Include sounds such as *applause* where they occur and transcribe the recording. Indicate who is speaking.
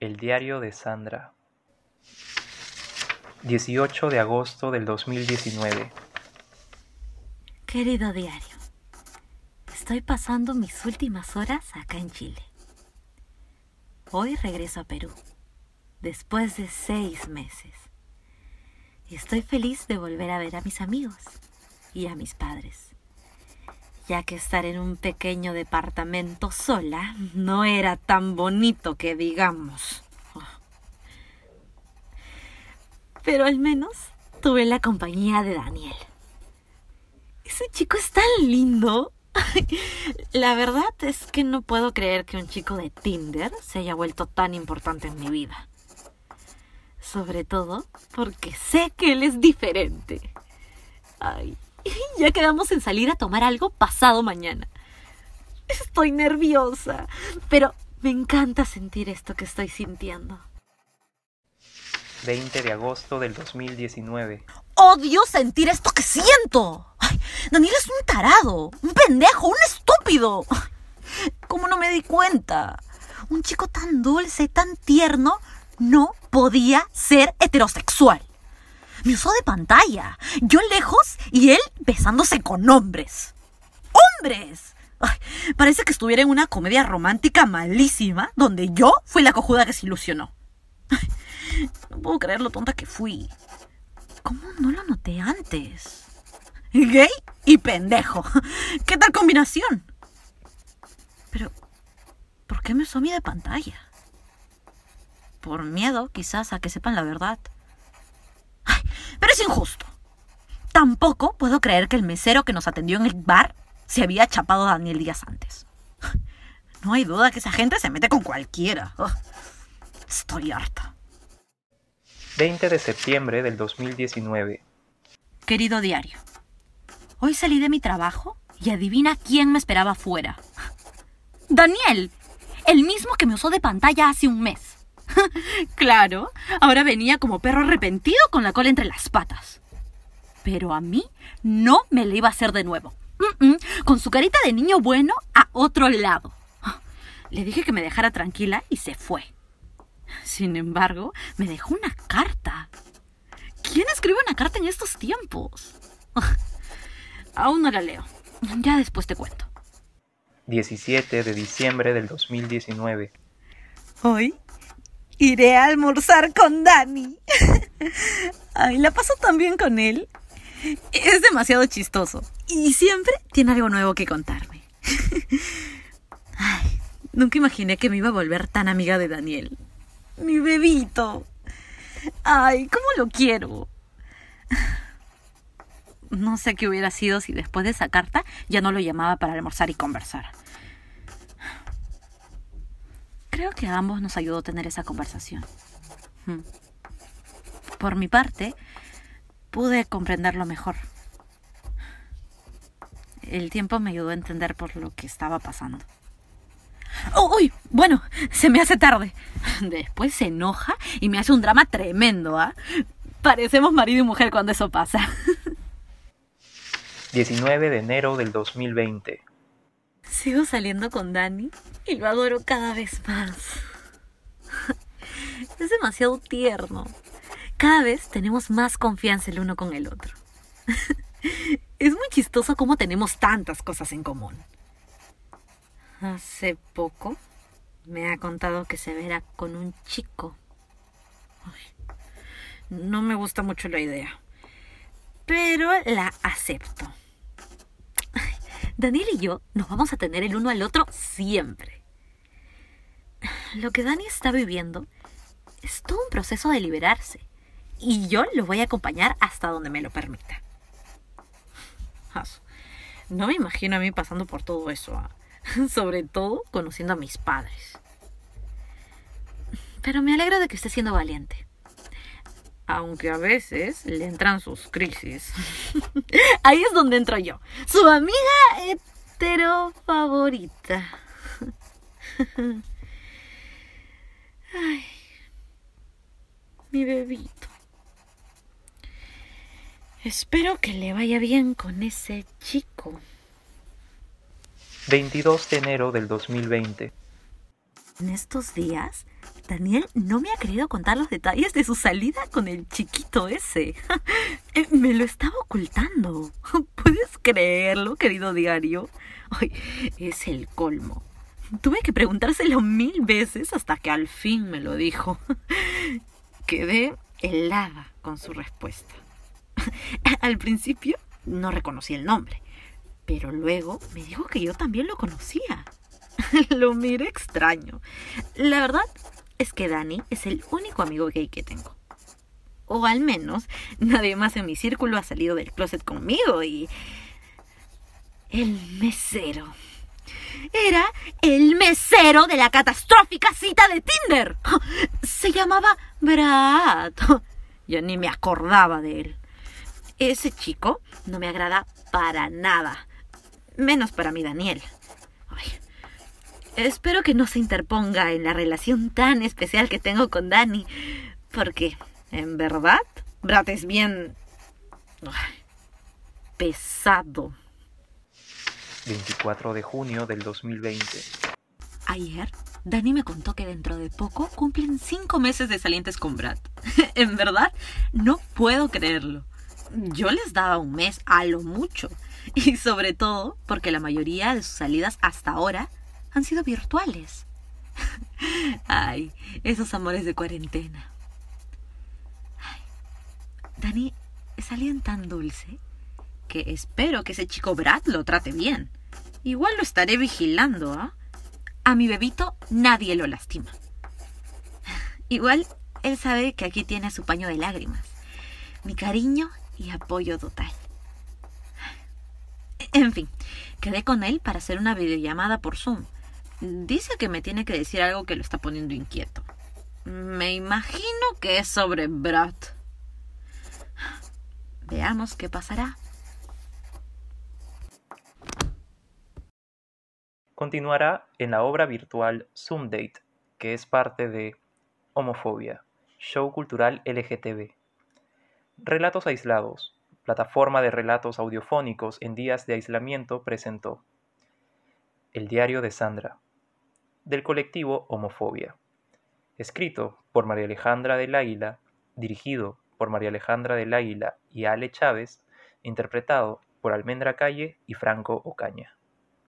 Speaker 1: El diario de Sandra 18 de agosto del 2019
Speaker 2: Querido diario, estoy pasando mis últimas horas acá en Chile. Hoy regreso a Perú, después de seis meses. Estoy feliz de volver a ver a mis amigos y a mis padres, ya que estar en un pequeño departamento sola no era tan bonito que digamos. Pero al menos tuve la compañía de Daniel. Ese chico es tan lindo. *laughs* La verdad es que no puedo creer que un chico de Tinder se haya vuelto tan importante en mi vida. Sobre todo porque sé que él es diferente. Ay, *laughs* ya quedamos en salir a tomar algo pasado mañana. Estoy nerviosa, pero me encanta sentir esto que estoy sintiendo.
Speaker 1: 20 de agosto del 2019.
Speaker 2: Odio sentir esto que siento. Ay, Daniel es un tarado, un pendejo, un estúpido. ¿Cómo no me di cuenta? Un chico tan dulce, tan tierno, no podía ser heterosexual. Me usó de pantalla, yo lejos y él besándose con hombres. ¡Hombres! Parece que estuviera en una comedia romántica malísima donde yo fui la cojuda que se ilusionó. No puedo creer lo tonta que fui. ¿Cómo no lo noté antes? Gay y pendejo. ¿Qué tal combinación? Pero, ¿por qué me usó a mí de pantalla? Por miedo, quizás, a que sepan la verdad. Pero es injusto. Tampoco puedo creer que el mesero que nos atendió en el bar se había chapado a Daniel días antes. *laughs* No hay duda que esa gente se mete con cualquiera. Ugh, estoy harta.
Speaker 1: 20 de septiembre del 2019.
Speaker 2: Querido diario, hoy salí de mi trabajo y adivina quién me esperaba afuera. Daniel, el mismo que me usó de pantalla hace un mes. *laughs* claro, ahora venía como perro arrepentido con la cola entre las patas. Pero a mí no me le iba a hacer de nuevo. Mm, mm, con su carita de niño bueno a otro lado. Le dije que me dejara tranquila y se fue. Sin embargo, me dejó una carta. ¿Quién escribe una carta en estos tiempos? *laughs* Aún no la leo. Ya después te cuento.
Speaker 1: 17 de diciembre del 2019.
Speaker 2: Hoy iré a almorzar con Dani. *laughs* Ay, la paso tan bien con él. Es demasiado chistoso y siempre tiene algo nuevo que contarme. *laughs* Ay, nunca imaginé que me iba a volver tan amiga de Daniel. Mi bebito. Ay, ¿cómo lo quiero? *sighs* No sé qué hubiera sido si después de esa carta ya no lo llamaba para almorzar y conversar. Creo que a ambos nos ayudó tener esa conversación. Hmm. Por mi parte, pude comprenderlo mejor. El tiempo me ayudó a entender por lo que estaba pasando. Oh, ¡Uy! Bueno, se me hace tarde. *laughs* Después se enoja y me hace un drama tremendo, ¿ah? Parecemos marido y mujer cuando eso pasa. *laughs*
Speaker 1: 19 de enero del 2020.
Speaker 2: Sigo saliendo con Dani y lo adoro cada vez más. *laughs* Es demasiado tierno. Cada vez tenemos más confianza el uno con el otro. *laughs* Es muy chistoso cómo tenemos tantas cosas en común. Hace poco me ha contado que se verá con un chico. Ay, no me gusta mucho la idea, pero la acepto. Daniel y yo nos vamos a tener el uno al otro siempre. Lo que Dani está viviendo es todo un proceso de liberarse y yo lo voy a acompañar hasta donde me lo permita. No me imagino a mí pasando por todo eso. ¿ah? sobre todo conociendo a mis padres. Pero me alegra de que esté siendo valiente. Aunque a veces le entran sus crisis. *laughs* Ahí es donde entro yo. Su amiga hetero favorita. *laughs* Ay, mi bebito. Espero que le vaya bien con ese chico.
Speaker 1: 22 de enero del 2020.
Speaker 2: En estos días Daniel no me ha querido contar los detalles de su salida con el chiquito ese. *laughs* Eh, me lo estaba ocultando. *laughs* ¿Puedes creerlo, querido diario? Ay, es el colmo. Tuve que preguntárselo mil veces hasta que al fin me lo dijo. *laughs* Quedé helada con su respuesta. Al principio no reconocí el nombre, pero luego me dijo que yo también lo conocía. lo miré extraño. La verdad es que Dani es el único amigo gay que tengo. O al menos nadie más en mi círculo ha salido del closet conmigo y... El mesero. Era el mesero de la catastrófica cita de Tinder. *gasps* Se llamaba Brad. *laughs* Yo ni me acordaba de él. Ese chico no me agrada para nada. Menos para mi Daniel. Espero que no se interponga en la relación tan especial que tengo con Dani. Porque, en verdad, Brad es bien... pesado.
Speaker 1: 24 de junio del 2020.
Speaker 2: Ayer, Dani me contó que dentro de poco cumplen cinco meses de salientes con Brad. *laughs* en verdad, no puedo creerlo. Yo les daba un mes a lo mucho. Y sobre todo porque la mayoría de sus salidas hasta ahora han sido virtuales. *laughs* Ay, esos amores de cuarentena. Dani es alguien tan dulce que espero que ese chico Brad lo trate bien. Igual lo estaré vigilando, ¿ah? A mi bebito nadie lo lastima. *laughs* Igual él sabe que aquí tiene su paño de lágrimas, mi cariño y apoyo total. En fin, quedé con él para hacer una videollamada por Zoom. Dice que me tiene que decir algo que lo está poniendo inquieto. Me imagino que es sobre Brad. Veamos qué pasará.
Speaker 1: Continuará en la obra virtual Zoom Date, que es parte de Homofobia, show cultural LGTB. Relatos aislados, plataforma de relatos audiofónicos en días de aislamiento, presentó El diario de Sandra, del colectivo Homofobia, escrito por María Alejandra del Águila, dirigido por María Alejandra del Águila y Ale Chávez, interpretado por Almendra Calle y Franco Ocaña.